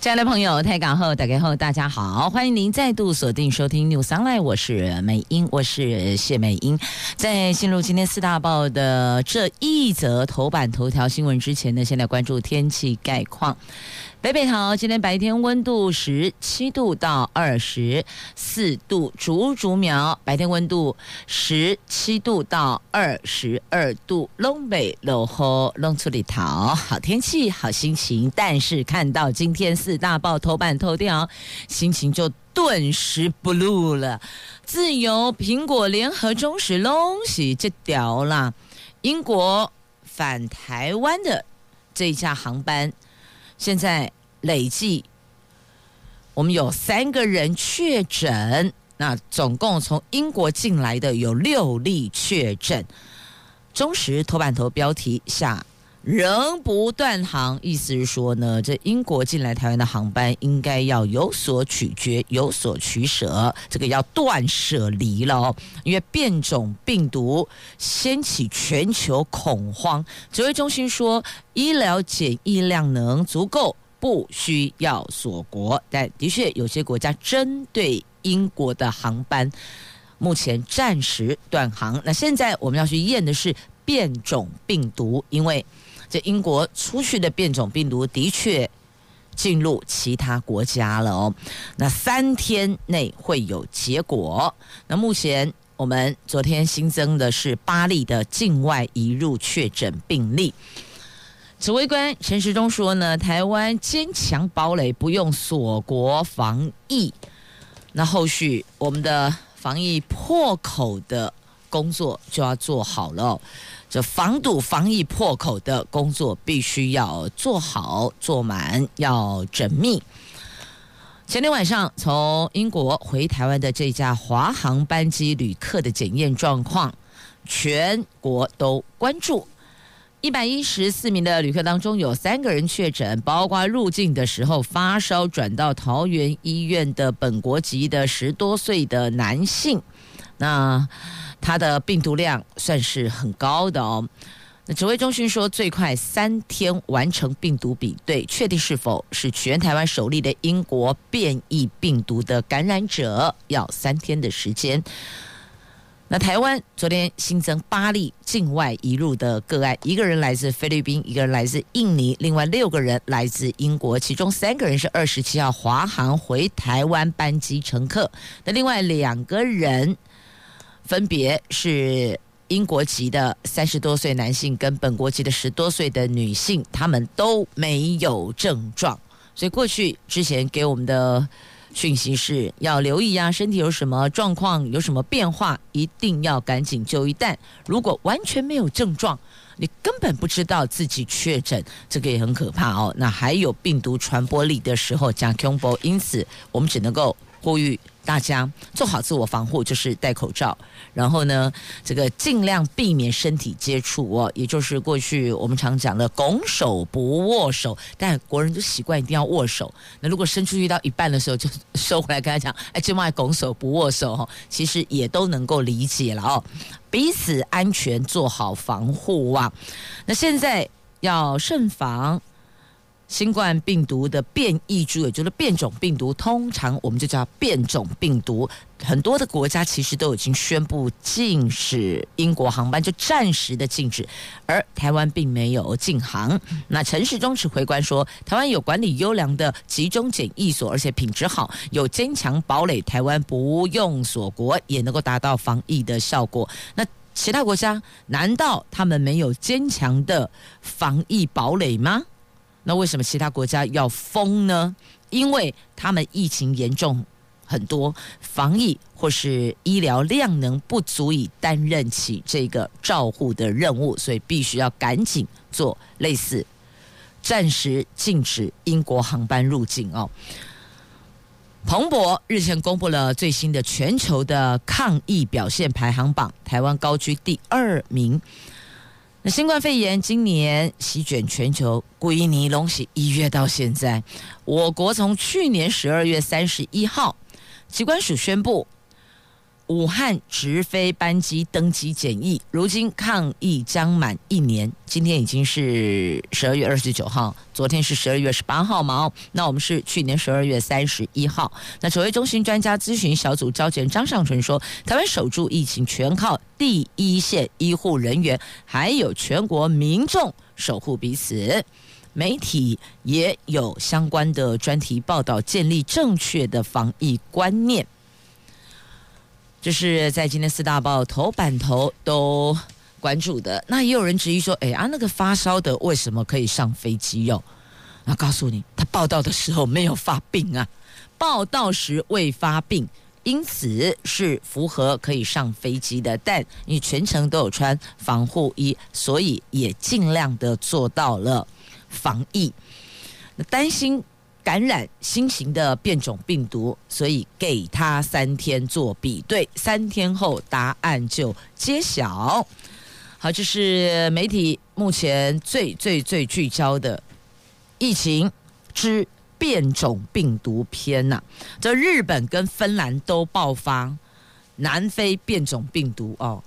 亲爱的朋友，台港后打开后，大家好，欢迎您再度锁定收听 New Sunlight 我是美英，我是谢美英。在进入今天四大报的这一则头版头条新闻之前呢，先来关注天气概况。北北桃今天白天温度十七度到二十四度，竹竹苗白天温度十七度到二十二度，东北落后弄出里桃，好天气好心情。但是看到今天四大报头版头条，心情就顿时 blue 了。自由、苹果、联合、中时拢是这条啦。英国返台湾的这一架航班。现在累计，我们有三个人确诊，那总共从英国进来的有六例确诊。中时头版头标题下。仍不断航，意思是说呢，这英国进来台湾的航班应该要有所取决，有所取舍，这个要断舍离了哦。因为变种病毒掀起全球恐慌，指挥中心说医疗检疫量能足够，不需要锁国。但的确有些国家针对英国的航班，目前暂时断航。那现在我们要去验的是变种病毒，因为。这英国出去的变种病毒的确进入其他国家了哦，那三天内会有结果。那目前我们昨天新增的是八例的境外移入确诊病例。指挥官陈时中说呢，台湾坚强堡垒，不用锁国防疫。那后续我们的防疫破口的工作就要做好了哦。这防堵防疫破口的工作必须要做好做满，要缜密。前天晚上从英国回台湾的这架华航班机旅客的检验状况，全国都关注。一百一十四名的旅客当中，有三个人确诊，包括入境的时候发烧转到桃园医院的本国籍的十多岁的男性。那他的病毒量算是很高的哦。那指挥中心说，最快三天完成病毒比对，确定是否是全台湾首例的英国变异病毒的感染者，要三天的时间。那台湾昨天新增八例境外移入的个案，一个人来自菲律宾，一个人来自印尼，另外六个人来自英国，其中三个人是二十七号华航回台湾班机乘客，那另外两个人。分别是英国籍的三十多岁男性跟本国籍的十多岁的女性，他们都没有症状，所以过去之前给我们的讯息是要留意啊，身体有什么状况，有什么变化，一定要赶紧就医。但如果完全没有症状，你根本不知道自己确诊，这个也很可怕哦。那还有病毒传播力的时候，讲恐怖，因此我们只能够呼吁。大家做好自我防护，就是戴口罩，然后呢，这个尽量避免身体接触哦，也就是过去我们常讲的拱手不握手，但国人都习惯一定要握手。那如果伸出去到一半的时候就收回来，跟他讲，哎，这么拱手不握手，其实也都能够理解了哦，彼此安全做好防护啊。那现在要慎防。新冠病毒的变异株，也就是变种病毒，通常我们就叫变种病毒。很多的国家其实都已经宣布禁止英国航班，就暂时的禁止，而台湾并没有禁航。那陈时中指挥官说，台湾有管理优良的集中检疫所，而且品质好，有坚强堡垒，台湾不用锁国也能够达到防疫的效果。那其他国家难道他们没有坚强的防疫堡垒吗？那为什么其他国家要封呢？因为他们疫情严重很多，防疫或是医疗量能不足以担任起这个照护的任务，所以必须要赶紧做类似暂时禁止英国航班入境哦。彭博日前公布了最新的全球的抗疫表现排行榜，台湾高居第二名。新冠肺炎今年席卷全球，归尼龙喜一月到现在，我国从去年十二月三十一号，机关署宣布。武汉直飞班机登机检疫，如今抗疫将满一年。今天已经是十二月二十九号，昨天是十二月十八号嘛？那我们是去年十二月三十一号。那指挥中心专家咨询小组召集人张尚淳说：“台湾守住疫情，全靠第一线医护人员，还有全国民众守护彼此。媒体也有相关的专题报道，建立正确的防疫观念。”就是在今天四大报头版头都关注的，那也有人质疑说：“哎啊，那个发烧的为什么可以上飞机哟？”那告诉你，他报道的时候没有发病啊，报道时未发病，因此是符合可以上飞机的。但你全程都有穿防护衣，所以也尽量的做到了防疫。那担心。感染新型的变种病毒，所以给他三天做比对，三天后答案就揭晓。好，这是媒体目前最最最聚焦的疫情之变种病毒篇呐、啊。这日本跟芬兰都爆发南非变种病毒哦，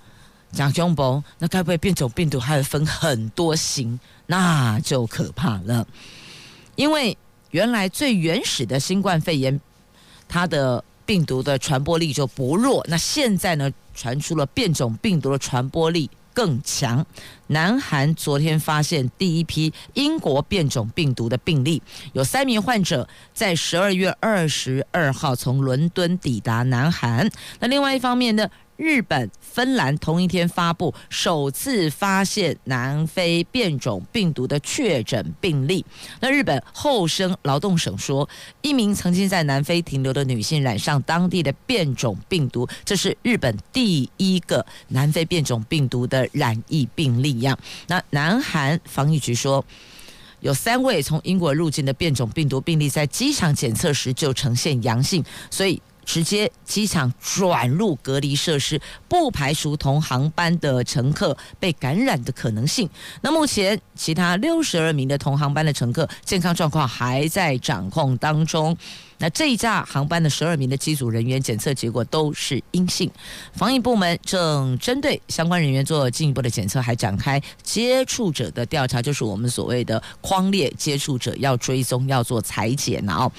蒋雄博，那该不会变种病毒还会分很多型，那就可怕了，因为。原来最原始的新冠肺炎，它的病毒的传播力就不弱。那现在呢，传出了变种病毒的传播力更强。南韩昨天发现第一批英国变种病毒的病例，有三名患者在十二月二十二号从伦敦抵达南韩。那另外一方面呢，日本、芬兰同一天发布首次发现南非变种病毒的确诊病例。那日本厚生劳动省说，一名曾经在南非停留的女性染上当地的变种病毒，这是日本第一个南非变种病毒的染疫病例呀。那南韩防疫局说，有三位从英国入境的变种病毒病例在机场检测时就呈现阳性，所以。直接机场转入隔离设施，不排除同航班的乘客被感染的可能性。那目前其他六十二名的同航班的乘客健康状况还在掌控当中。那这一架航班的十二名的机组人员检测结果都是阴性，防疫部门正针对相关人员做进一步的检测，还展开接触者的调查，就是我们所谓的框列接触者要追踪，要做裁剪哦。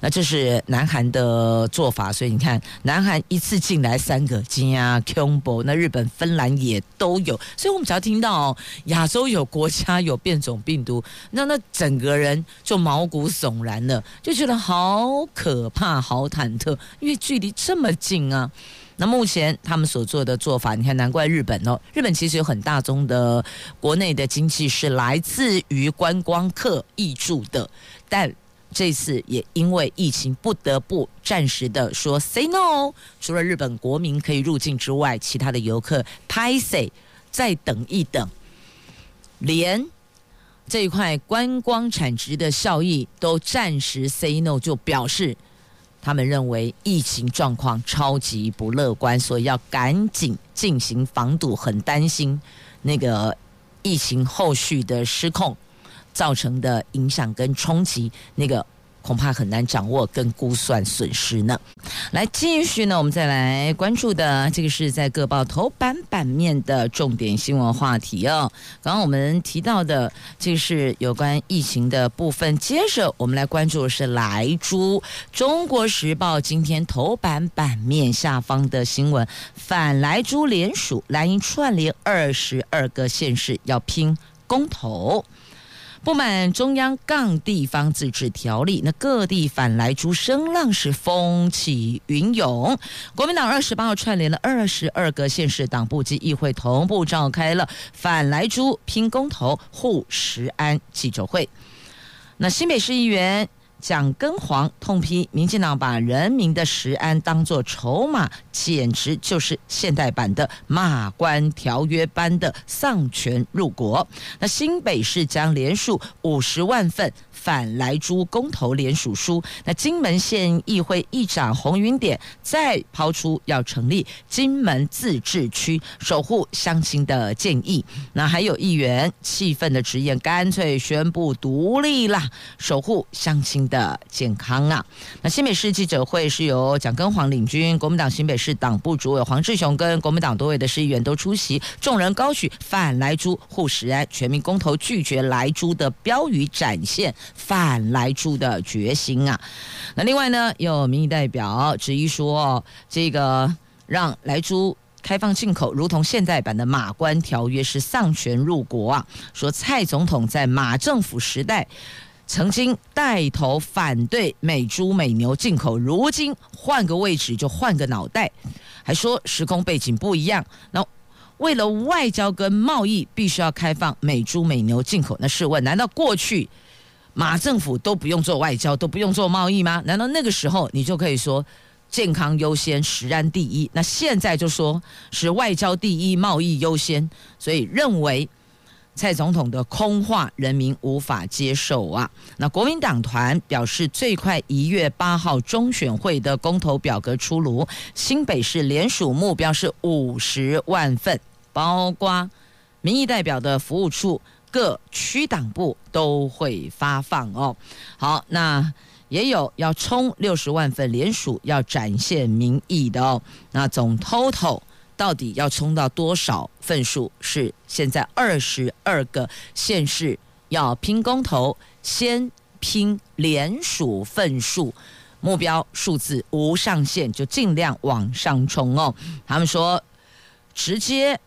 那这是南韩的做法，所以你看，南韩一次进来三个金啊 combo，那日本、芬兰也都有，所以我们只要听到亚洲有国家有变种病毒，那那整个人就毛骨悚然了，就觉得好。可怕，好忐忑，因为距离这么近啊。那目前他们所做的做法，你看，难怪日本哦。日本其实有很大宗的国内的经济是来自于观光客挹注的，但这次也因为疫情，不得不暂时的说 say no。除了日本国民可以入境之外，其他的游客拍 say 再等一等，连。这一块观光产值的效益都暂时 say no，就表示他们认为疫情状况超级不乐观，所以要赶紧进行防堵，很担心那个疫情后续的失控造成的影响跟冲击那个。恐怕很难掌握跟估算损失呢。来继续呢，我们再来关注的这个是在各报头版版面的重点新闻话题哦。刚刚我们提到的这个是有关疫情的部分，接着我们来关注的是莱猪。中国时报今天头版版面下方的新闻，反莱猪联署，蓝营串联二十二个县市要拼公投。不满中央杠地方自治条例，那各地反来猪声浪是风起云涌。国民党二十八号串联了二十二个县市党部及议会，同步召开了反来猪拼公投护食安记者会。那新北市议员。蒋根煌痛批民进党把人民的食安当作筹码，简直就是现代版的马关条约般的丧权辱国。那新北市将连署五十万份反莱猪公投联署书。那金门县议会议长洪云典再抛出要成立金门自治区，守护乡亲的建议。那还有议员气愤的直言，干脆宣布独立啦，守护乡亲的健康啊！那新北市记者会是由蒋根煌领军，国民党新北市党部主委黄志雄跟国民党多位的市议员都出席，众人高举反莱猪护食安、全民公投拒绝莱猪的标语，展现反莱猪的决心啊！那另外呢，有民意代表质疑说，这个让莱猪。开放进口，如同现代版的马关条约是丧权入国啊！说蔡总统在马政府时代曾经带头反对美猪美牛进口，如今换个位置就换个脑袋，还说时空背景不一样。那为了外交跟贸易，必须要开放美猪美牛进口。那试问，难道过去马政府都不用做外交，都不用做贸易吗？难道那个时候你就可以说？健康优先，食安第一。那现在就说是外交第一，贸易优先，所以认为蔡总统的空话，人民无法接受啊。那国民党团表示，最快一月八号中选会的公投表格出炉，新北市联署目标是五十万份，包括民意代表的服务处、各区党部都会发放哦。好，那。也有要冲六十万份联署，要展现民意的哦。那总 total 到底要冲到多少份数？是现在二十二个县市要拼公投，先拼联署份数，目标数字无上限，就尽量往上冲哦。他们说直接。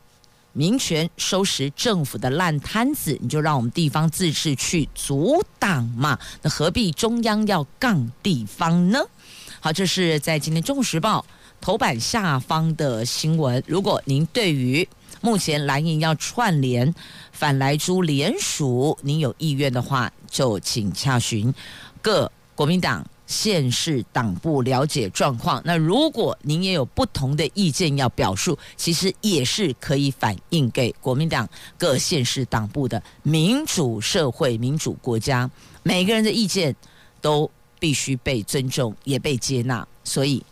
民权收拾政府的烂摊子，你就让我们地方自治去阻挡嘛？那何必中央要杠地方呢？好，这是在今天《中国时报》头版下方的新闻。如果您对于目前蓝营要串联反莱猪联署，您有意愿的话，就请洽询各国民党。县市党部了解状况，那如果您也有不同的意见要表述，其实也是可以反映给国民党各县市党部的民主社会、民主国家，每个人的意见都必须被尊重，也被接纳，所以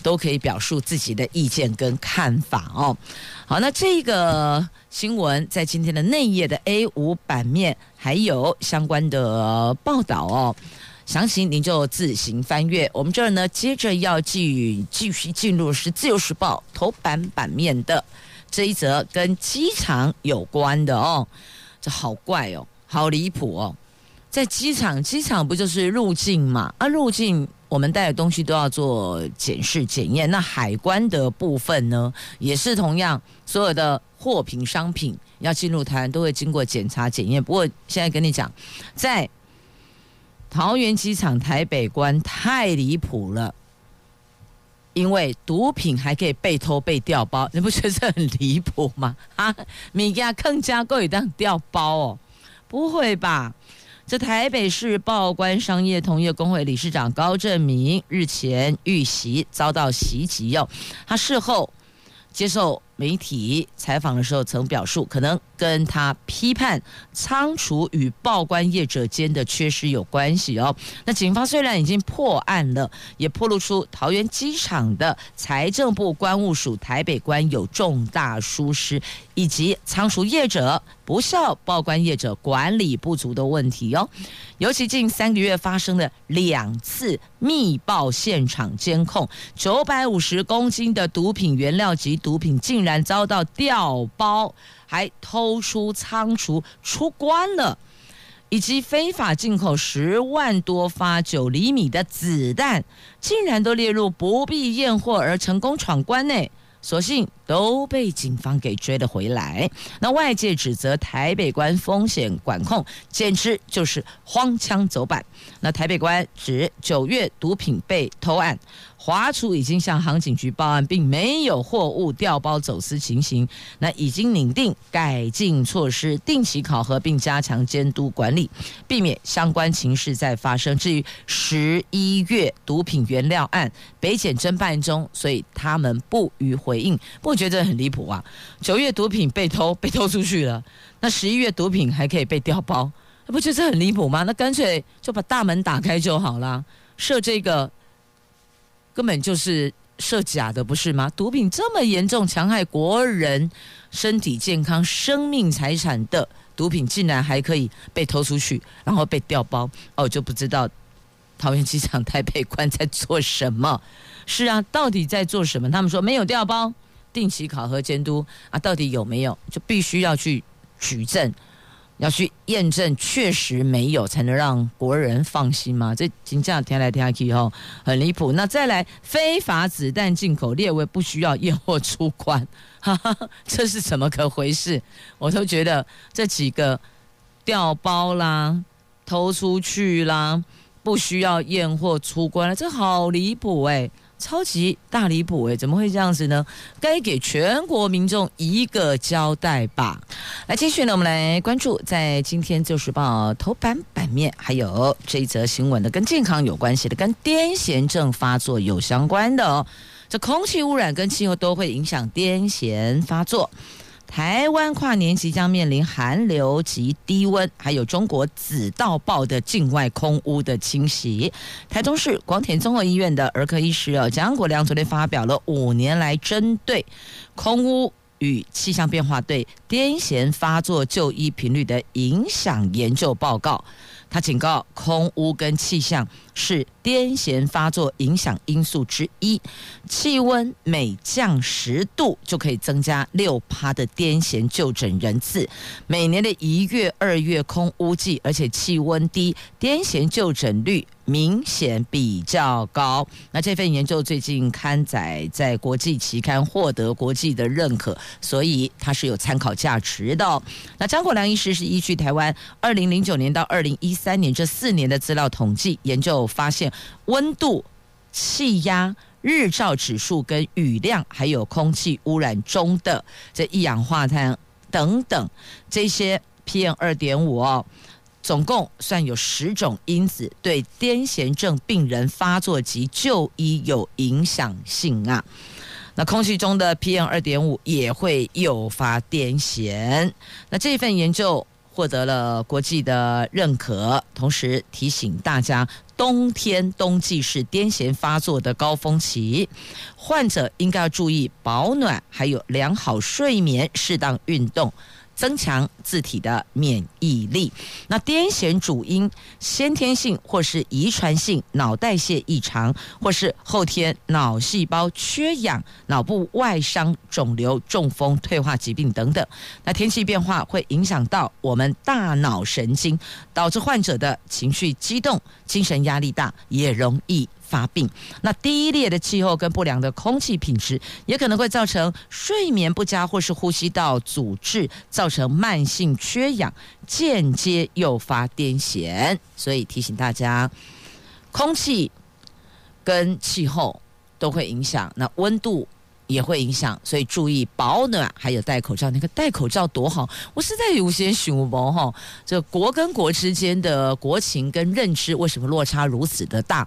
都可以表述自己的意见跟看法哦。好，那这个新闻在今天的内页的 A 五版面还有相关的报道哦。详情您就自行翻阅。我们这儿呢，接着要继继续进入是《自由时报》头版版面的这一则跟机场有关的哦。这好怪哦，好离谱哦。在机场，机场不就是入境嘛？啊，入境我们带的东西都要做检视检验。那海关的部分呢，也是同样，所有的货品商品要进入台湾都会经过检查检验。不过现在跟你讲，在桃园机场台北关太离谱了，因为毒品还可以被偷被调包，你不觉得很离谱吗？啊，米家更加够以当调包哦？不会吧？这台北市报关商业同业公会理事长高正明日前遇袭遭到袭击哟，他事后接受媒体采访的时候曾表述，可能。跟他批判仓储与报关业者间的缺失有关系哦。那警方虽然已经破案了，也破露出桃园机场的财政部关务署台北关有重大疏失，以及仓储业者不效报关业者管理不足的问题哦。尤其近三个月发生的两次密报现场监控，九百五十公斤的毒品原料及毒品竟然遭到调包。还偷出仓储出关了，以及非法进口十万多发九厘米的子弹，竟然都列入不必验货而成功闯关内，所幸都被警方给追了回来。那外界指责台北关风险管控简直就是荒腔走板。那台北关指九月毒品被偷案。华储已经向航警局报案，并没有货物调包走私情形。那已经拟定改进措施，定期考核并加强监督管理，避免相关情势再发生。至于十一月毒品原料案，北检侦办中，所以他们不予回应。不觉得很离谱啊？九月毒品被偷，被偷出去了，那十一月毒品还可以被调包，不觉得很离谱吗？那干脆就把大门打开就好了，设这个根本就是设假的，不是吗？毒品这么严重，戕害国人身体健康、生命财产的毒品，竟然还可以被偷出去，然后被调包，哦，就不知道桃园机场台北关在做什么。是啊，到底在做什么？他们说没有调包，定期考核监督啊，到底有没有？就必须要去举证。要去验证，确实没有，才能让国人放心吗？这金价听来听去吼，很离谱。那再来，非法子弹进口列为不需要验货出关，哈哈，这是怎么个回事？我都觉得这几个调包啦、偷出去啦、不需要验货出关了，这好离谱哎。超级大离谱诶，怎么会这样子呢？该给全国民众一个交代吧。来，继续呢，我们来关注在今天《自由时报》头版版面，还有这一则新闻的跟健康有关系的，跟癫痫症发作有相关的哦。这空气污染跟气候都会影响癫痫发作。台湾跨年即将面临寒流及低温，还有中国紫到爆的境外空污的侵袭。台中市广田综合医院的儿科医师哦，蒋国良昨天发表了五年来针对空污与气象变化对癫痫发作就医频率的影响研究报告。他警告，空污跟气象是癫痫发作影响因素之一。气温每降十度，就可以增加六趴的癫痫就诊人次。每年的一月、二月空污季，而且气温低，癫痫就诊率明显比较高。那这份研究最近刊载在国际期刊，获得国际的认可，所以它是有参考价值的。那张国良医师是依据台湾二零零九年到二零一三年这四年的资料统计研究，发现温度、气压、日照指数跟雨量，还有空气污染中的这一氧化碳等等这些 PM 二点五哦，总共算有十种因子对癫痫症病人发作及就医有影响性啊。那空气中的 PM 二点五也会诱发癫痫。那这份研究。获得了国际的认可，同时提醒大家，冬天冬季是癫痫发作的高峰期，患者应该要注意保暖，还有良好睡眠，适当运动。增强自体的免疫力。那癫痫主因先天性或是遗传性脑代谢异常，或是后天脑细胞缺氧、脑部外伤、肿瘤、中风、退化疾病等等。那天气变化会影响到我们大脑神经，导致患者的情绪激动、精神压力大，也容易发病。那低劣的气候跟不良的空气品质，也可能会造成睡眠不佳，或是呼吸道阻滞，造成慢性缺氧，间接诱发癫痫。所以提醒大家，空气跟气候都会影响，那温度也会影响，所以注意保暖，还有戴口罩。那个戴口罩多好，我实在有些想不哈，这国跟国之间的国情跟认知为什么落差如此的大？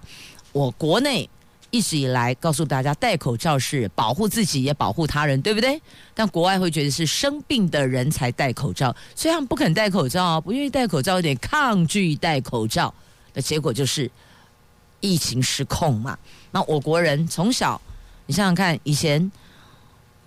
我国内一直以来告诉大家，戴口罩是保护自己也保护他人，对不对？但国外会觉得是生病的人才戴口罩，所以他们不肯戴口罩，不愿意戴口罩，有点抗拒戴口罩。那结果就是疫情失控嘛。那我国人从小，你想想看，以前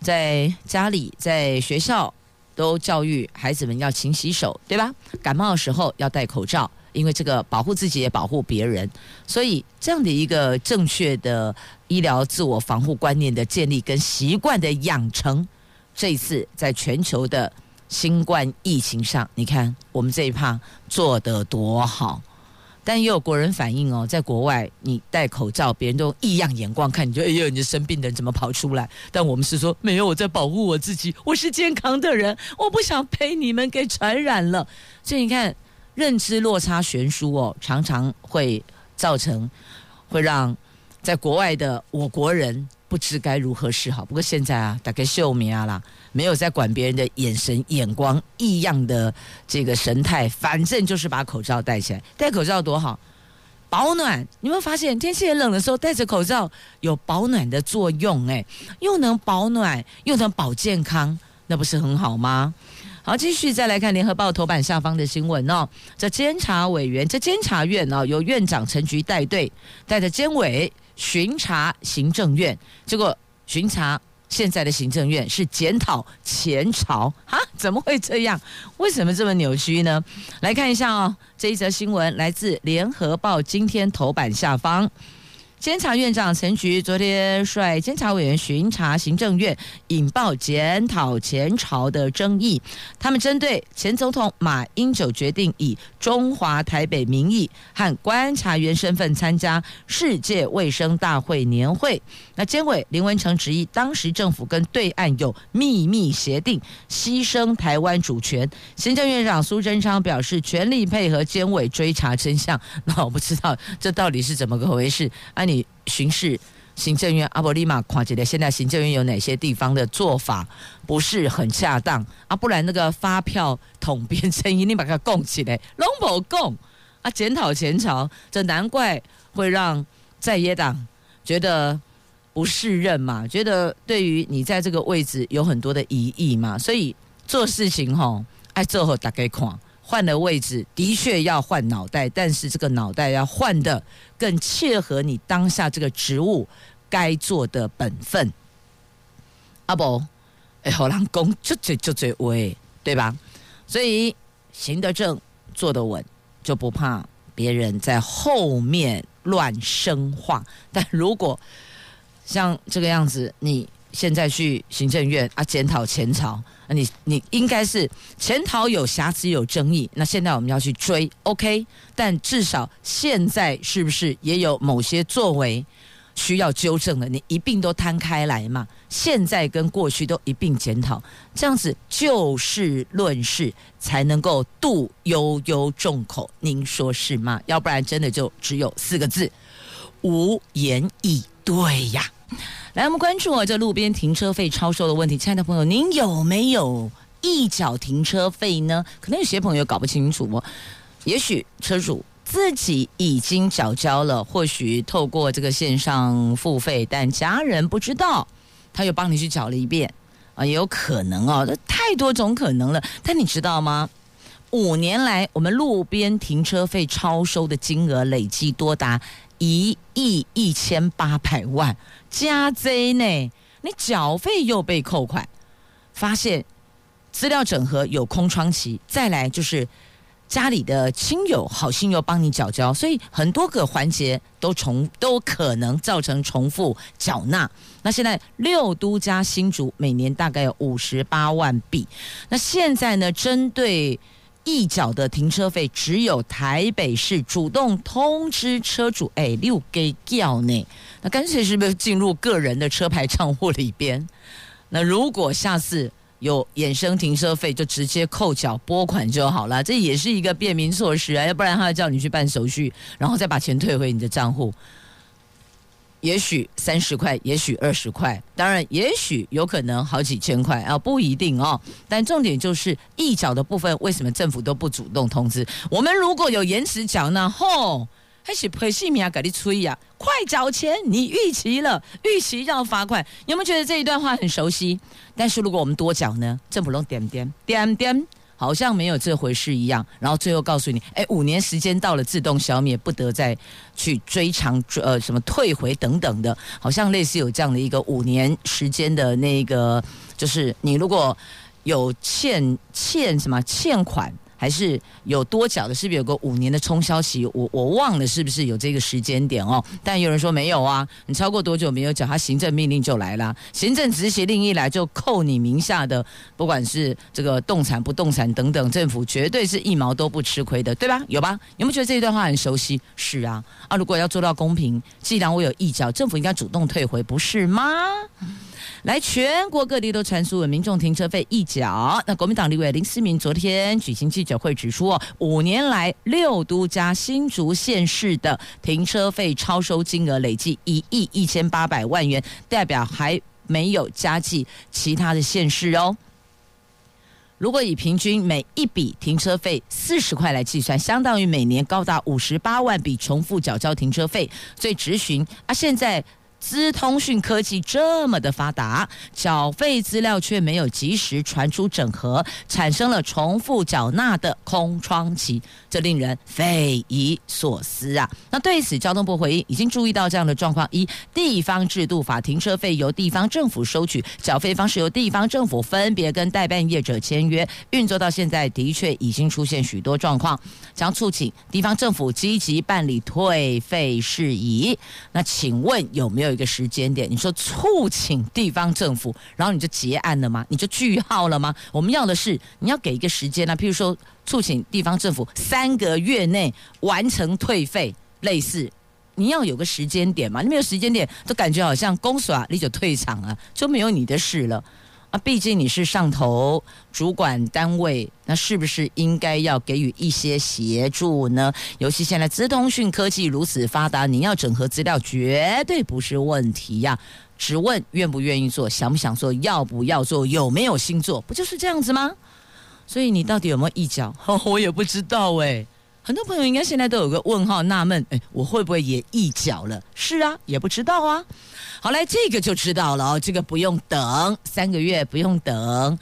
在家里、在学校都教育孩子们要勤洗手，对吧？感冒的时候要戴口罩。因为这个保护自己也保护别人，所以这样的一个正确的医疗自我防护观念的建立跟习惯的养成，这一次在全球的新冠疫情上，你看我们这一趴做得多好。但也有国人反映哦，在国外你戴口罩，别人都异样眼光看你，就 哎呦，你生病的人怎么跑出来？但我们是说没有，我在保护我自己，我是健康的人，我不想被你们给传染了。所以你看。认知落差悬殊哦，常常会造成，会让在国外的我国人不知该如何是好。不过现在啊，大概秀明啊啦，没有在管别人的眼神、眼光、异样的这个神态，反正就是把口罩戴起来。戴口罩多好，保暖。你有没有发现，天气很冷的时候戴着口罩有保暖的作用？哎，又能保暖，又能保健康，那不是很好吗？好，继续再来看联合报头版下方的新闻哦。这监察委员，这监察院哦，由院长陈菊带队，带着监委巡查行政院，结果巡查。现在的行政院是检讨前朝哈？怎么会这样？为什么这么扭曲呢？来看一下哦，这一则新闻来自联合报今天头版下方。监察院长陈菊昨天率监察委员巡查行政院，引爆检讨前朝的争议。他们针对前总统马英九决定以中华台北名义和观察员身份参加世界卫生大会年会。那监委林文成质疑，当时政府跟对岸有秘密协定，牺牲台湾主权。行政院长苏贞昌表示，全力配合监委追查真相。那我不知道这到底是怎么个回事？啊你巡视行政院阿伯利马跨界的，现在行政院有哪些地方的做法不是很恰当啊？不然那个发票统编争议，你把它供起来，拢无供啊？检讨前朝，这难怪会让在野党觉得不适任嘛，觉得对于你在这个位置有很多的疑义嘛，所以做事情吼爱做好大概看。换了位置，的确要换脑袋，但是这个脑袋要换的更切合你当下这个职务该做的本分。阿伯，哎，好难讲，就这就这位，对吧？所以行得正，坐得稳，就不怕别人在后面乱生话。但如果像这个样子，你现在去行政院啊，检讨前朝。那你你应该是前朝有瑕疵有争议，那现在我们要去追，OK？但至少现在是不是也有某些作为需要纠正的？你一并都摊开来嘛？现在跟过去都一并检讨，这样子就事论事，才能够度悠悠众口。您说是吗？要不然真的就只有四个字：无言以对呀。来，我们关注啊，这路边停车费超收的问题。亲爱的朋友，您有没有预缴停车费呢？可能有些朋友搞不清楚。也许车主自己已经缴交了，或许透过这个线上付费，但家人不知道，他又帮你去缴了一遍啊，也有可能哦。这太多种可能了。但你知道吗？五年来，我们路边停车费超收的金额累计多达一亿一千八百万。加 Z 呢？你缴费又被扣款，发现资料整合有空窗期，再来就是家里的亲友好心又帮你缴交，所以很多个环节都重都可能造成重复缴纳。那现在六都加新竹每年大概有五十八万笔，那现在呢，针对。一缴的停车费只有台北市主动通知车主，哎，六给掉呢？那干脆是不是进入个人的车牌账户里边？那如果下次有衍生停车费，就直接扣缴拨款就好了，这也是一个便民措施啊，要不然他要叫你去办手续，然后再把钱退回你的账户。也许三十块，也许二十块，当然，也许有可能好几千块啊，不一定哦。但重点就是一缴的部分，为什么政府都不主动通知？我们如果有延迟缴纳，吼，还是赔性命啊，给你催呀，快缴钱！你逾期了，逾期要罚款。有没有觉得这一段话很熟悉？但是如果我们多缴呢？政府拢点点点点。好像没有这回事一样，然后最后告诉你，哎，五年时间到了，自动消灭，不得再去追偿，呃，什么退回等等的，好像类似有这样的一个五年时间的那个，就是你如果有欠欠什么欠款。还是有多缴的，是不是有个五年的冲销期？我我忘了是不是有这个时间点哦？但有人说没有啊，你超过多久没有缴，他行政命令就来了，行政执行令一来就扣你名下的，不管是这个动产不动产等等，政府绝对是一毛都不吃亏的，对吧？有吧？有没有觉得这一段话很熟悉？是啊，啊，如果要做到公平，既然我有预缴，政府应该主动退回，不是吗？来，全国各地都传出民众停车费一角。那国民党立委林思明昨天举行记者会指出，哦五年来六都加新竹县市的停车费超收金额累计一亿一千八百万元，代表还没有加计其他的县市哦。如果以平均每一笔停车费四十块来计算，相当于每年高达五十八万笔重复缴交停车费。所以直询啊，现在。资通讯科技这么的发达，缴费资料却没有及时传出整合，产生了重复缴纳的空窗期，这令人匪夷所思啊！那对此，交通部回应已经注意到这样的状况：一、地方制度法停车费由地方政府收取，缴费方式由地方政府分别跟代办业者签约，运作到现在的确已经出现许多状况，将促请地方政府积极办理退费事宜。那请问有没有？有一个时间点，你说促请地方政府，然后你就结案了吗？你就句号了吗？我们要的是你要给一个时间呢、啊，譬如说促请地方政府三个月内完成退费，类似你要有个时间点嘛？你没有时间点，都感觉好像公所啊，你就退场了，就没有你的事了。啊，毕竟你是上头主管单位，那是不是应该要给予一些协助呢？尤其现在资通讯科技如此发达，你要整合资料绝对不是问题呀。只问愿不愿意做，想不想做，要不要做，有没有心做，不就是这样子吗？所以你到底有没有一脚？我也不知道哎。很多朋友应该现在都有个问号，纳闷，哎，我会不会也一脚了？是啊，也不知道啊。好来，这个就知道了哦，这个不用等三个月，不用等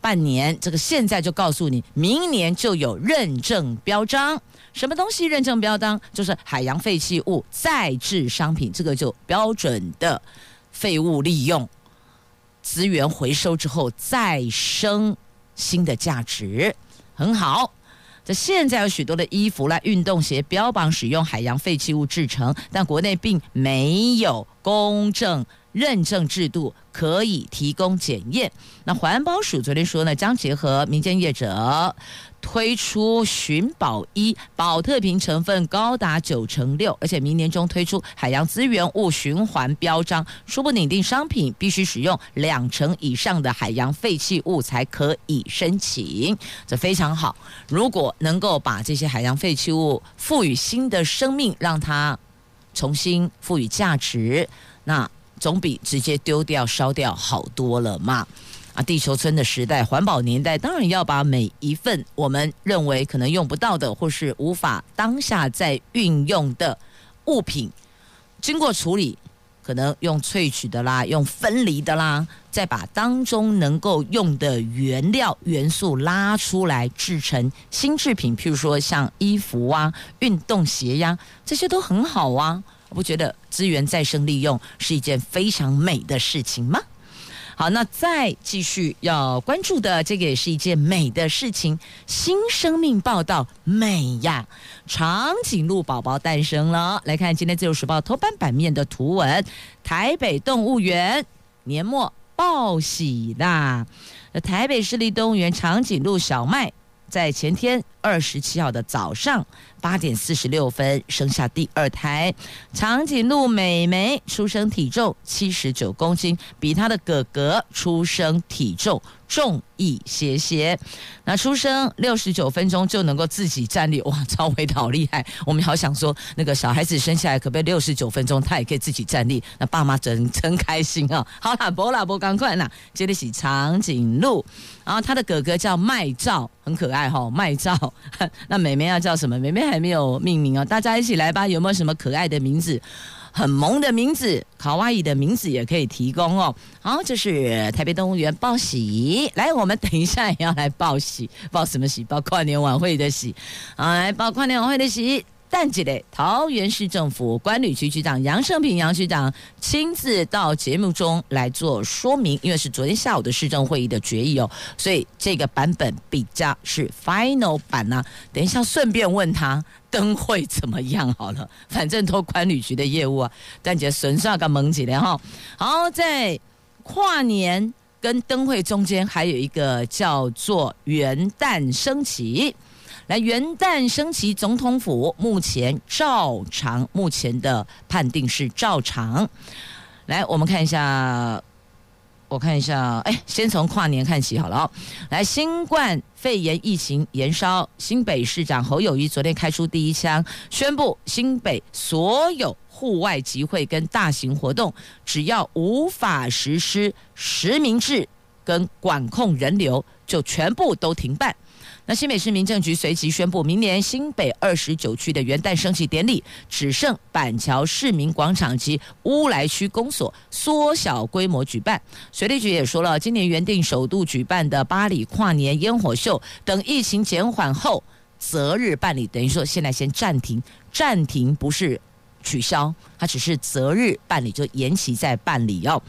半年，这个现在就告诉你，明年就有认证标章。什么东西认证标章？就是海洋废弃物再制商品，这个就标准的废物利用资源回收之后再生新的价值，很好。现在有许多的衣服啦、运动鞋标榜使用海洋废弃物制成，但国内并没有公证认证制度可以提供检验。那环保署昨天说呢，将结合民间业者。推出寻宝一，宝特瓶成分高达九成六，而且明年中推出海洋资源物循环标章，初步拟定商品必须使用两成以上的海洋废弃物才可以申请，这非常好。如果能够把这些海洋废弃物赋予新的生命，让它重新赋予价值，那总比直接丢掉烧掉好多了嘛。地球村的时代，环保年代，当然要把每一份我们认为可能用不到的，或是无法当下再运用的物品，经过处理，可能用萃取的啦，用分离的啦，再把当中能够用的原料元素拉出来，制成新制品。譬如说像衣服啊、运动鞋呀，这些都很好啊。我不觉得资源再生利用是一件非常美的事情吗？好，那再继续要关注的这个也是一件美的事情，新生命报道美呀！长颈鹿宝宝诞生了，来看今天自由时报头版版面的图文，台北动物园年末报喜啦！台北市立动物园长颈鹿小麦在前天二十七号的早上。八点四十六分生下第二胎长颈鹿美眉，出生体重七十九公斤，比她的哥哥出生体重重一些些。那出生六十九分钟就能够自己站立，哇，超伟好厉害！我们好想说，那个小孩子生下来可不可以六十九分钟他也可以自己站立？那爸妈真真开心啊！好啦，不啦不赶快啦，接得起长颈鹿，然后他的哥哥叫麦照，很可爱哈、哦，麦照。那妹妹要叫什么？妹妹。还没有命名哦，大家一起来吧！有没有什么可爱的名字、很萌的名字、卡哇伊的名字也可以提供哦。好，这是台北动物园报喜，来，我们等一下也要来报喜，报什么喜？报跨年晚会的喜，好，来报跨年晚会的喜。但记得桃园市政府观旅局局长杨胜平杨局长亲自到节目中来做说明，因为是昨天下午的市政会议的决议哦，所以这个版本比较是 final 版啊。等一下顺便问他灯会怎么样好了，反正都观旅局的业务啊。但姐纯算个萌起来哈。好，在跨年跟灯会中间还有一个叫做元旦升旗。来，元旦升旗，总统府目前照常，目前的判定是照常。来，我们看一下，我看一下，哎，先从跨年看起好了哦。来，新冠肺炎疫情延烧，新北市长侯友谊昨天开出第一枪，宣布新北所有户外集会跟大型活动，只要无法实施实名制跟管控人流，就全部都停办。那新北市民政局随即宣布，明年新北二十九区的元旦升旗典礼只剩板桥市民广场及乌来区公所缩小规模举办。水利局也说了，今年原定首度举办的八里跨年烟火秀，等疫情减缓后择日办理，等于说现在先暂停，暂停不是取消，他只是择日办理，就延期再办理哦。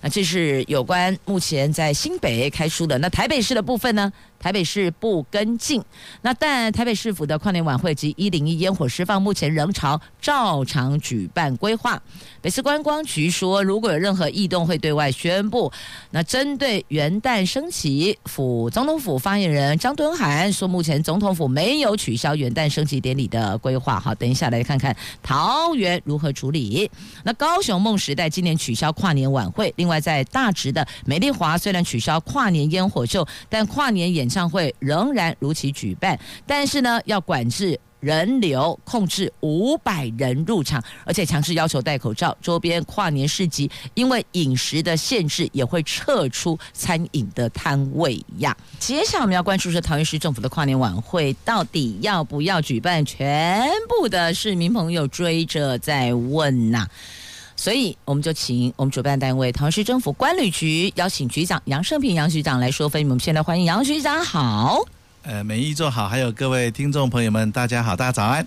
那这是有关目前在新北开出的，那台北市的部分呢？台北市不跟进，那但台北市府的跨年晚会及一零一烟火释放目前仍朝照常举办规划。北市观光局说，如果有任何异动，会对外宣布。那针对元旦升旗，府总统府发言人张敦涵说，目前总统府没有取消元旦升旗典礼的规划。好，等一下来看看桃园如何处处理。那高雄梦时代今年取消跨年晚会，另外在大直的美丽华虽然取消跨年烟火秀，但跨年演唱会仍然如期举办，但是呢，要管制人流，控制五百人入场，而且强制要求戴口罩。周边跨年市集因为饮食的限制，也会撤出餐饮的摊位呀。接下来我们要关注是桃园市政府的跨年晚会到底要不要举办？全部的市民朋友追着在问呐、所以我们就请我们主办单位桃园市政府观旅局邀请局长杨胜平杨局长来说分。我们现在欢迎杨局长好。呃，美意做好，还有各位听众朋友们，大家好，大家早安。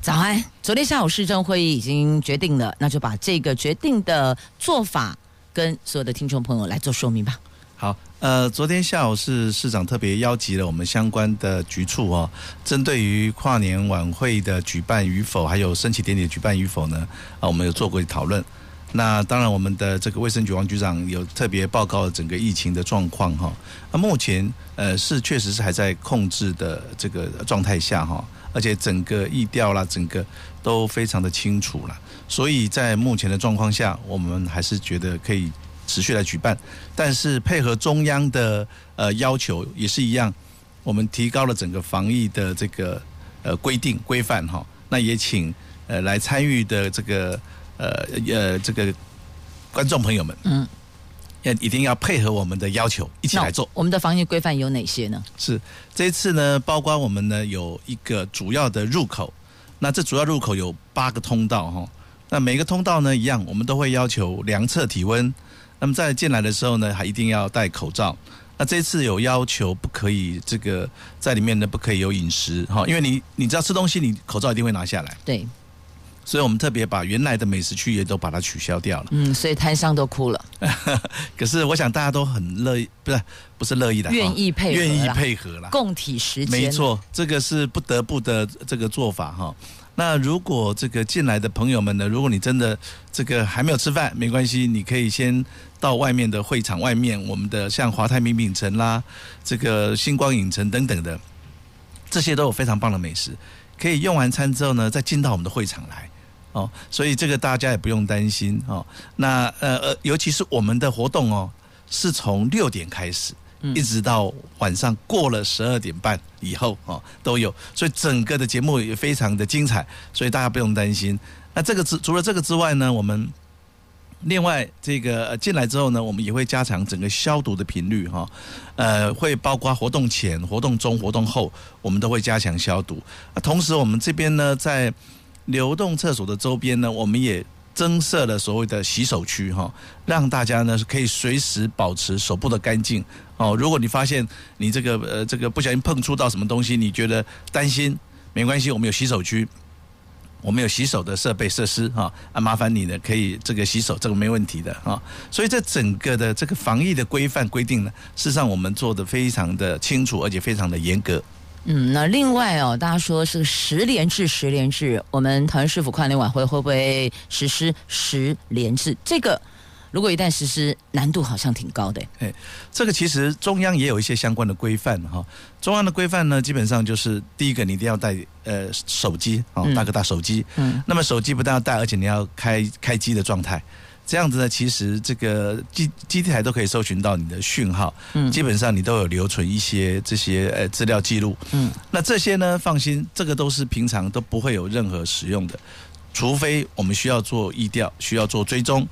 早安。昨天下午市政会议已经决定了，那就把这个决定的做法跟所有的听众朋友来做说明吧。好，呃，昨天下午是市长特别邀集了我们相关的局处哦，针对于跨年晚会的举办与否，还有升旗典礼的举办与否呢，啊，我们有做过讨论。那当然，我们的这个卫生局王局长有特别报告了整个疫情的状况哈。那目前呃是确实是还在控制的这个状态下哈，而且整个疫调啦，整个都非常的清楚了。所以在目前的状况下，我们还是觉得可以。持续来举办，但是配合中央的呃要求也是一样，我们提高了整个防疫的这个呃规定规范哈。那也请呃来参与的这个呃呃这个观众朋友们，嗯，要一定要配合我们的要求一起来做。我们的防疫规范有哪些呢？是这一次呢，包括我们呢有一个主要的入口，那这主要入口有八个通道哈。那每个通道呢一样，我们都会要求量测体温。那么在进来的时候呢，还一定要戴口罩。那这次有要求，不可以这个在里面呢，不可以有饮食哈，因为你你只要吃东西，你口罩一定会拿下来。对，所以我们特别把原来的美食区也都把它取消掉了。嗯，所以摊商都哭了。可是我想大家都很乐意，不是不是乐意的，愿意配合，愿意配合了，共体时间。没错，这个是不得不的这个做法哈。那如果这个进来的朋友们呢，如果你真的这个还没有吃饭，没关系，你可以先到外面的会场外面，我们的像华泰名品城啦，这个星光影城等等的，这些都有非常棒的美食，可以用完餐之后呢，再进到我们的会场来哦，所以这个大家也不用担心哦。那呃呃，尤其是我们的活动哦，是从六点开始。一直到晚上过了十二点半以后啊，都有，所以整个的节目也非常的精彩，所以大家不用担心。那这个之除了这个之外呢，我们另外这个进来之后呢，我们也会加强整个消毒的频率哈，呃，会包括活动前、活动中、活动后，我们都会加强消毒。同时，我们这边呢，在流动厕所的周边呢，我们也。增设了所谓的洗手区哈，让大家呢可以随时保持手部的干净哦。如果你发现你这个呃这个不小心碰触到什么东西，你觉得担心，没关系，我们有洗手区，我们有洗手的设备设施哈啊，麻烦你呢可以这个洗手，这个没问题的啊。所以这整个的这个防疫的规范规定呢，事实上我们做得非常的清楚，而且非常的严格。嗯，那另外哦，大家说是十连制，十连制，我们桃园市府跨年晚会会不会实施十连制？这个如果一旦实施，难度好像挺高的。哎，这个其实中央也有一些相关的规范哈。中央的规范呢，基本上就是第一个，你一定要带呃手机哦，大哥大手机。嗯。那么手机不但要带，而且你要开开机的状态。这样子呢，其实这个基基地台都可以搜寻到你的讯号，嗯，基本上你都有留存一些这些呃资料记录，嗯，那这些呢，放心，这个都是平常都不会有任何使用的，除非我们需要做意调，需要做追踪，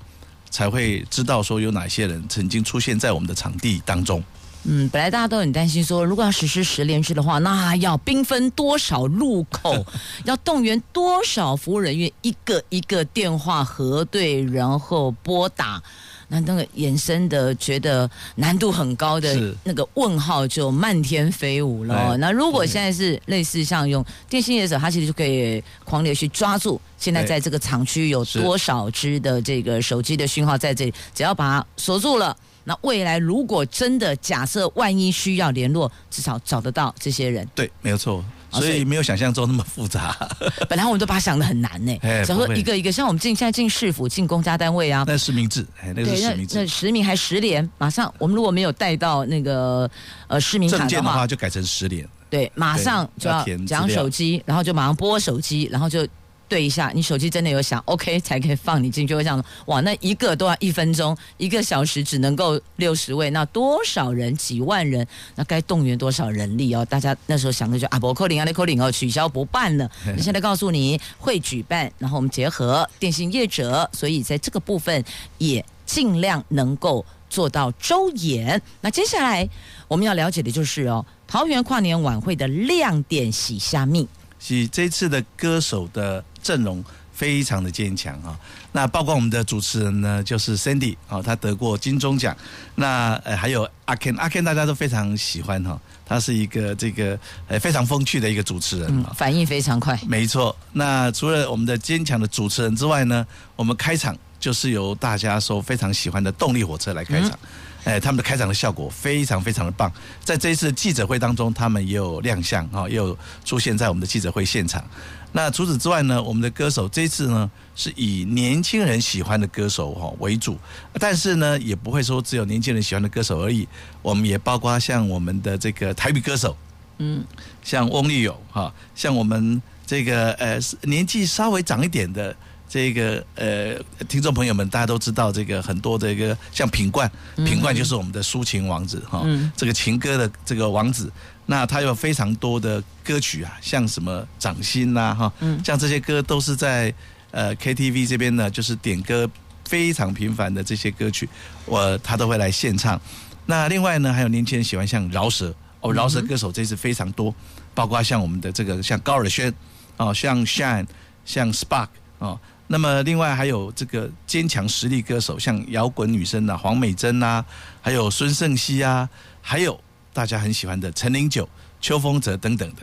才会知道说有哪些人曾经出现在我们的场地当中。嗯，本来大家都很担心说，如果要实施十连制的话，那要兵分多少路口，要动员多少服务人员，一个一个电话核对，然后拨打。那那个衍生的觉得难度很高的那个问号就漫天飞舞了。那如果现在是类似像用电信业者，他其实就可以狂烈去抓住现在在这个厂区有多少只的这个手机的讯号在这里，只要把它锁住了。那未来如果真的假设万一需要联络，至少找得到这些人。对，没有错。所以没有想象中那么复杂。本来我们都把它想的很难呢。假如说一个一个，像我们进现在进市府、进公家单位啊，那是实名制，哎，那是实名制。那实名还十联，马上我们如果没有带到那个呃市民证件的话就改成十联。对，马上就要讲手机，然后就马上拨手机，然后就。对一下，你手机真的有响，OK 才可以放你进去。会这样，哇，那一个都要一分钟，一个小时只能够六十位，那多少人？几万人？那该动员多少人力哦？大家那时候想的就啊，不扣零啊，你扣零哦，取消不办了。那现在告诉你会举办，然后我们结合电信业者，所以在这个部分也尽量能够做到周延。那接下来我们要了解的就是哦，桃园跨年晚会的亮点喜虾米。是这次的歌手的阵容非常的坚强啊，那包括我们的主持人呢，就是 Sandy 啊，他得过金钟奖。那呃还有阿 Ken，阿 Ken 大家都非常喜欢哈，他是一个这个呃非常风趣的一个主持人，反应非常快。没错，那除了我们的坚强的主持人之外呢，我们开场就是由大家说非常喜欢的动力火车来开场。哎，他们的开场的效果非常非常的棒，在这一次记者会当中，他们也有亮相啊，也有出现在我们的记者会现场。那除此之外呢，我们的歌手这一次呢是以年轻人喜欢的歌手哈为主，但是呢也不会说只有年轻人喜欢的歌手而已，我们也包括像我们的这个台语歌手，嗯，像翁立友哈，像我们这个呃年纪稍微长一点的。这个呃，听众朋友们，大家都知道这个很多的一个像品冠，品冠就是我们的抒情王子哈，这个情歌的这个王子，那他有非常多的歌曲啊，像什么掌心呐哈，像这些歌都是在呃 KTV 这边呢，就是点歌非常频繁的这些歌曲，我他都会来献唱。那另外呢，还有年轻人喜欢像饶舌哦，饶舌歌手这次非常多，包括像我们的这个像高尔宣哦，像 Shine，像 Spark 哦。那么，另外还有这个坚强实力歌手，像摇滚女生啊，黄美珍啊，还有孙盛希啊，还有大家很喜欢的陈零九、邱风泽等等的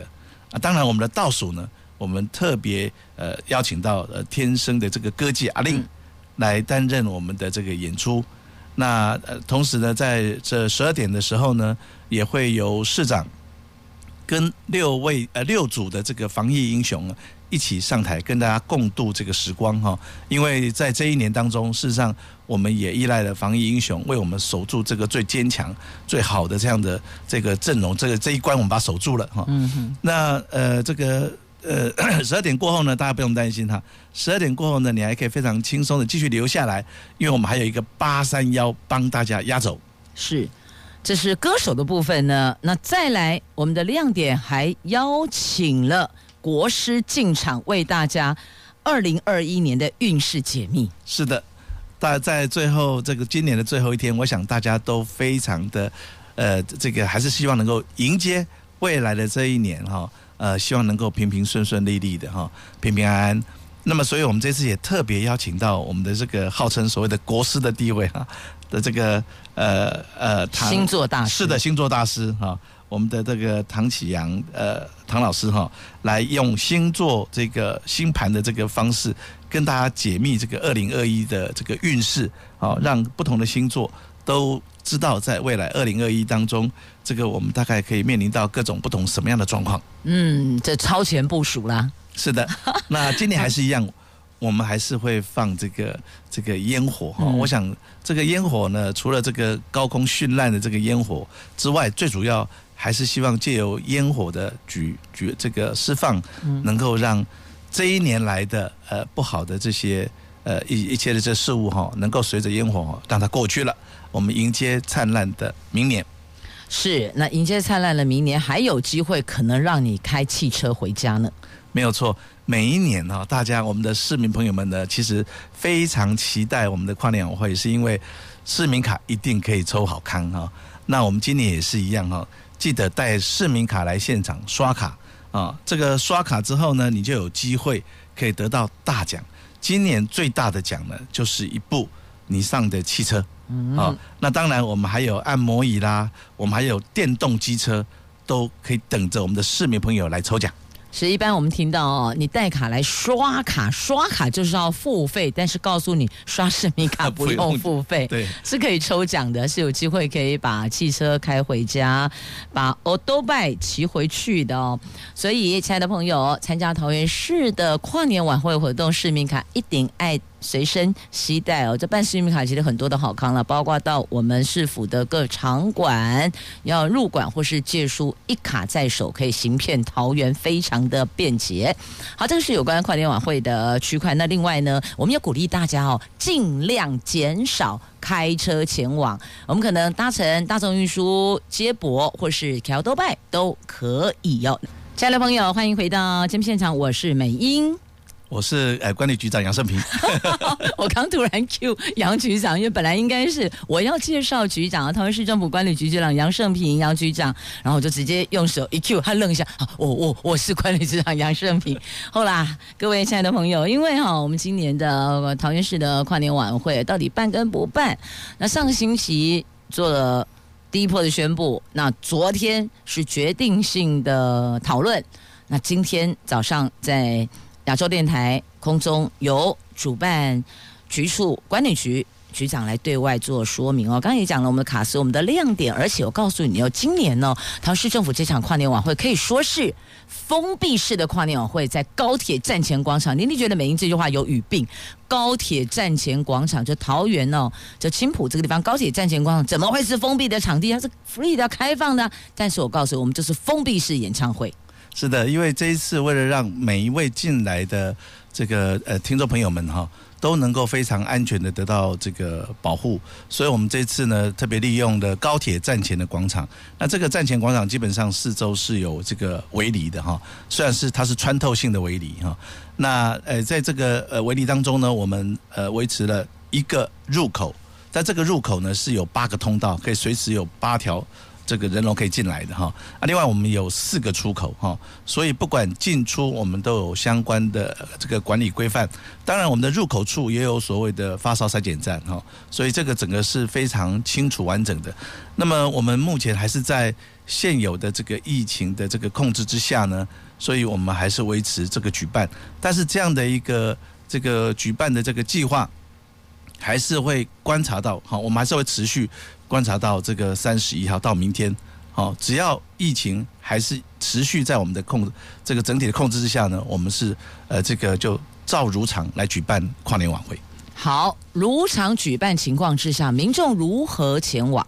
啊。当然，我们的倒数呢，我们特别呃邀请到呃天生的这个歌姬阿令来担任我们的这个演出。那呃，同时呢，在这十二点的时候呢，也会由市长跟六位呃六组的这个防疫英雄。一起上台跟大家共度这个时光哈，因为在这一年当中，事实上我们也依赖了防疫英雄为我们守住这个最坚强、最好的这样的这个阵容，这个这一关我们把它守住了哈。嗯哼。那呃，这个呃，十二点过后呢，大家不用担心哈。十二点过后呢，你还可以非常轻松的继续留下来，因为我们还有一个八三幺帮大家压轴。是，这是歌手的部分呢。那再来，我们的亮点还邀请了。国师进场为大家二零二一年的运势解密。是的，大在最后这个今年的最后一天，我想大家都非常的呃，这个还是希望能够迎接未来的这一年哈，呃，希望能够平平顺顺利利的哈，平平安安。那么，所以我们这次也特别邀请到我们的这个号称所谓的国师的地位哈的这个呃呃星座大师，是的星座大师哈。我们的这个唐启阳，呃，唐老师哈，来用星座这个星盘的这个方式，跟大家解密这个二零二一的这个运势，好，让不同的星座都知道，在未来二零二一当中，这个我们大概可以面临到各种不同什么样的状况。嗯，这超前部署啦。是的，那今年还是一样。我们还是会放这个这个烟火哈，我想这个烟火呢，除了这个高空绚烂的这个烟火之外，最主要还是希望借由烟火的举举这个释放，能够让这一年来的呃不好的这些呃一一切的这事物哈，能够随着烟火让它过去了，我们迎接灿烂的明年。是，那迎接灿烂的明年，还有机会可能让你开汽车回家呢？没有错。每一年哈，大家我们的市民朋友们呢，其实非常期待我们的跨年晚会，是因为市民卡一定可以抽好康哈。那我们今年也是一样哈，记得带市民卡来现场刷卡啊。这个刷卡之后呢，你就有机会可以得到大奖。今年最大的奖呢，就是一部你上的汽车。嗯，好，那当然我们还有按摩椅啦，我们还有电动机车，都可以等着我们的市民朋友来抽奖。是，一般我们听到哦，你带卡来刷卡，刷卡就是要付费，但是告诉你刷市民卡不用付费，对，是可以抽奖的，是有机会可以把汽车开回家，把欧兜拜骑回去的哦。所以，亲爱的朋友，参加桃园市的跨年晚会活动，市民卡一定爱。随身携带哦，这办市民卡其实很多的好康了，包括到我们市府的各场馆要入馆或是借书，一卡在手可以行遍桃园，非常的便捷。好，这个是有关跨年晚会的区块。那另外呢，我们要鼓励大家哦，尽量减少开车前往，我们可能搭乘大众运输接驳或是欧兜拜都可以哦。亲爱的朋友，欢迎回到节目现场，我是美英。我是呃管理局长杨胜平，我刚突然 Q 杨局长，因为本来应该是我要介绍局长啊，桃园市政府管理局局长杨胜平杨局长，然后我就直接用手一 Q，他愣一下，啊我我我是管理局长杨胜平。后啦各位亲爱的朋友，因为哈我们今年的桃园市的跨年晚会到底办跟不办？那上个星期做了第一波的宣布，那昨天是决定性的讨论，那今天早上在。亚洲电台空中由主办局处管理局局长来对外做说明哦。刚刚也讲了，我们的卡斯我们的亮点，而且我告诉你哦，今年呢，桃市政府这场跨年晚会可以说是封闭式的跨年晚会，在高铁站前广场。您你觉得美英这句话有语病？高铁站前广场就桃园哦，就青埔这个地方，高铁站前广场怎么会是封闭的场地？它是 free 的开放的。但是我告诉你，我们这是封闭式演唱会。是的，因为这一次为了让每一位进来的这个呃听众朋友们哈都能够非常安全的得到这个保护，所以我们这次呢特别利用的高铁站前的广场。那这个站前广场基本上四周是有这个围篱的哈，虽然是它是穿透性的围篱哈。那呃在这个呃围篱当中呢，我们呃维持了一个入口，在这个入口呢是有八个通道，可以随时有八条。这个人龙可以进来的哈啊，另外我们有四个出口哈，所以不管进出，我们都有相关的这个管理规范。当然，我们的入口处也有所谓的发烧筛检站哈，所以这个整个是非常清楚完整的。那么我们目前还是在现有的这个疫情的这个控制之下呢，所以我们还是维持这个举办。但是这样的一个这个举办的这个计划，还是会观察到哈，我们还是会持续。观察到这个三十一号到明天，好，只要疫情还是持续在我们的控这个整体的控制之下呢，我们是呃这个就照如常来举办跨年晚会。好，如常举办情况之下，民众如何前往？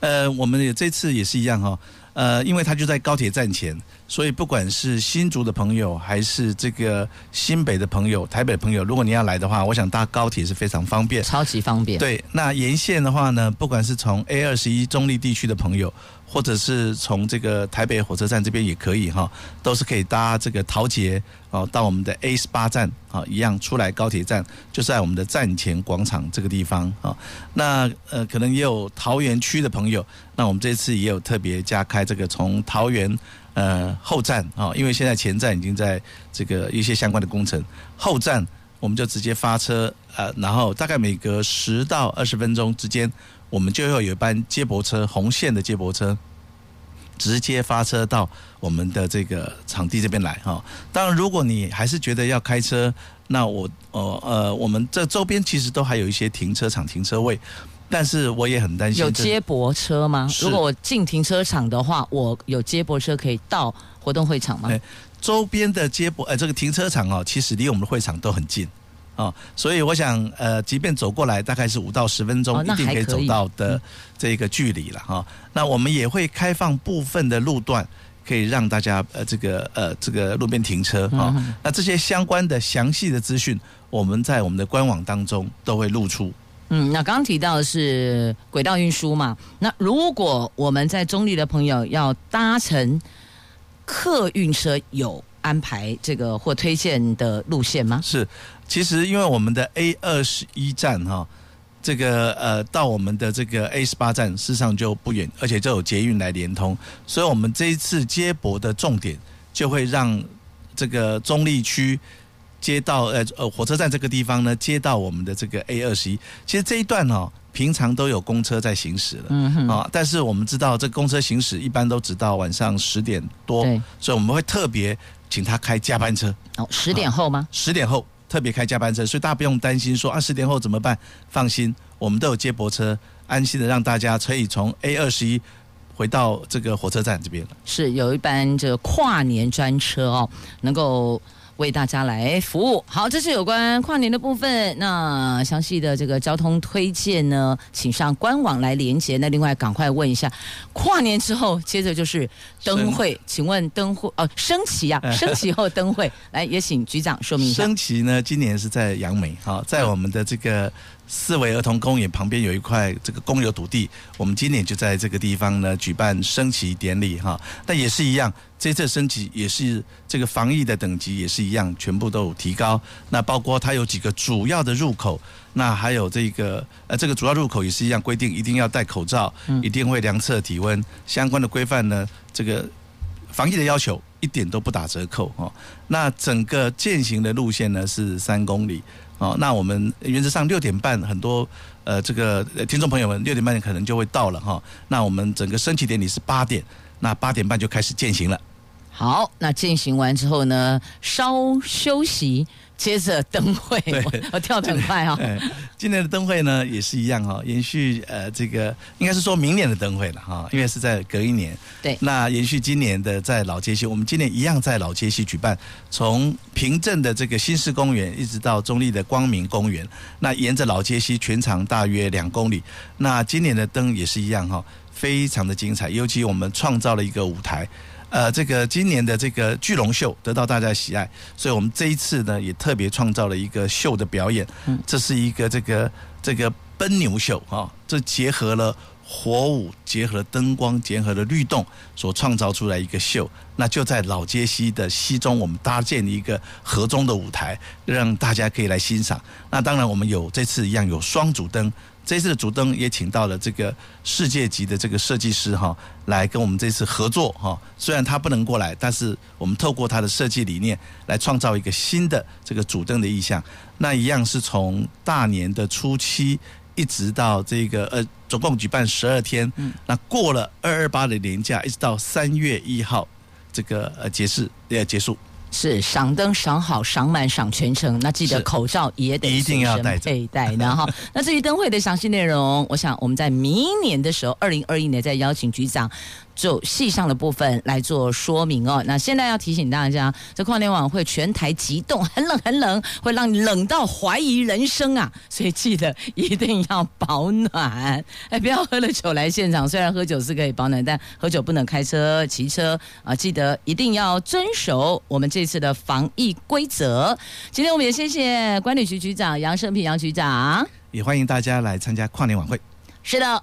呃，我们也这次也是一样哈，呃，因为它就在高铁站前。所以，不管是新竹的朋友，还是这个新北的朋友、台北的朋友，如果你要来的话，我想搭高铁是非常方便，超级方便。对，那沿线的话呢，不管是从 A 二十一中立地区的朋友，或者是从这个台北火车站这边也可以哈，都是可以搭这个桃捷哦，到我们的 A 十八站啊，一样出来高铁站，就在我们的站前广场这个地方啊。那呃，可能也有桃园区的朋友，那我们这次也有特别加开这个从桃园。呃，后站啊，因为现在前站已经在这个一些相关的工程，后站我们就直接发车，呃，然后大概每隔十到二十分钟之间，我们就会有一班接驳车，红线的接驳车，直接发车到我们的这个场地这边来哈。当然，如果你还是觉得要开车，那我呃呃，我们这周边其实都还有一些停车场停车位。但是我也很担心，有接驳车吗？如果我进停车场的话，我有接驳车可以到活动会场吗？欸、周边的接驳呃，这个停车场哦，其实离我们的会场都很近哦，所以我想呃，即便走过来，大概是五到十分钟，哦，一定可以走到的这个距离了哈，哦。那我们也会开放部分的路段，可以让大家呃这个呃这个路边停车哈，哦嗯。那这些相关的详细的资讯，我们在我们的官网当中都会露出。嗯，那刚刚提到的是轨道运输嘛？那如果我们在中立的朋友要搭乘客运车，有安排这个或推荐的路线吗？是，其实因为我们的 A 二十一站哈，这个呃到我们的这个 A 十八站，事实上就不远，而且就有捷运来连通，所以我们这一次接驳的重点就会让这个中立区接到呃呃火车站这个地方呢，接到我们的这个 A 二十一。其实这一段哦，平常都有公车在行驶了，嗯哼，啊，但是我们知道这公车行驶一般都只到晚上十点多，所以我们会特别请他开加班车。哦，十点后吗？十点后特别开加班车，所以大家不用担心说啊，十点后怎么办？放心，我们都有接驳车，安心的让大家可以从 A 二十一回到这个火车站这边了。是有一班这个跨年专车哦，能够。为大家来服务。好，这是有关跨年的部分。那详细的这个交通推荐呢，请上官网来连接。那另外，赶快问一下，跨年之后接着就是灯会，请问灯会哦升旗啊，升旗后灯会，来也请局长说明一下。升旗呢，今年是在杨梅，好，在我们的这个。四维儿童公园旁边有一块这个公有土地，我们今年就在这个地方呢举办升旗典礼哈。那也是一样，这次升旗也是这个防疫的等级也是一样，全部都有提高。那包括它有几个主要的入口，那还有这个呃这个主要入口也是一样规定，一定要戴口罩，一定会量测体温，相关的规范呢，这个防疫的要求一点都不打折扣哈。那整个践行的路线呢是三公里。哦，那我们原则上六点半，很多呃这个听众朋友们六点半可能就会到了哈。那我们整个升旗典礼是八点，那八点半就开始践行了。好，那进行完之后呢，稍休息。接着灯会，我，跳得很快哈、哦。今年的灯会呢也是一样哈，延续呃这个应该是说明年的灯会了哈，因为是在隔一年。对，那延续今年的在老街西，我们今年一样在老街西举办，从平镇的这个新市公园一直到中立的光明公园，那沿着老街西全长大约两公里。那今年的灯也是一样哈，非常的精彩，尤其我们创造了一个舞台。呃，这个今年的这个巨龙秀得到大家喜爱，所以我们这一次呢也特别创造了一个秀的表演。嗯，这是一个这个这个奔牛秀啊，这结合了火舞，结合了灯光，结合了律动，所创造出来一个秀。那就在老街西的西中，我们搭建一个河中的舞台，让大家可以来欣赏。那当然，我们有这次一样有双主灯。这次的主灯也请到了这个世界级的这个设计师哈，来跟我们这次合作哈。虽然他不能过来，但是我们透过他的设计理念来创造一个新的这个主灯的意向。那一样是从大年的初期一直到这个呃，总共举办十二天。嗯。那过了二二八的年假，一直到三月一号这个呃结束呃结束。是赏灯赏好赏满赏全程，那记得口罩也得一定要戴佩戴的哈。那至于灯会的详细内容，我想我们在明年的时候，二零二一年再邀请局长。就细项的部分来做说明哦。那现在要提醒大家，这跨年晚会全台急冻，很冷很冷，会让你冷到怀疑人生啊！所以记得一定要保暖，哎，不要喝了酒来现场。虽然喝酒是可以保暖，但喝酒不能开车、骑车啊！记得一定要遵守我们这次的防疫规则。今天我们也谢谢管理局局长杨胜平杨局长，也欢迎大家来参加跨年晚会。是的，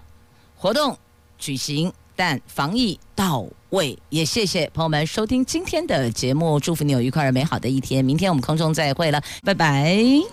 活动举行。但防疫到位，也谢谢朋友们收听今天的节目，祝福你有愉快而美好的一天。明天我们空中再会了，拜拜。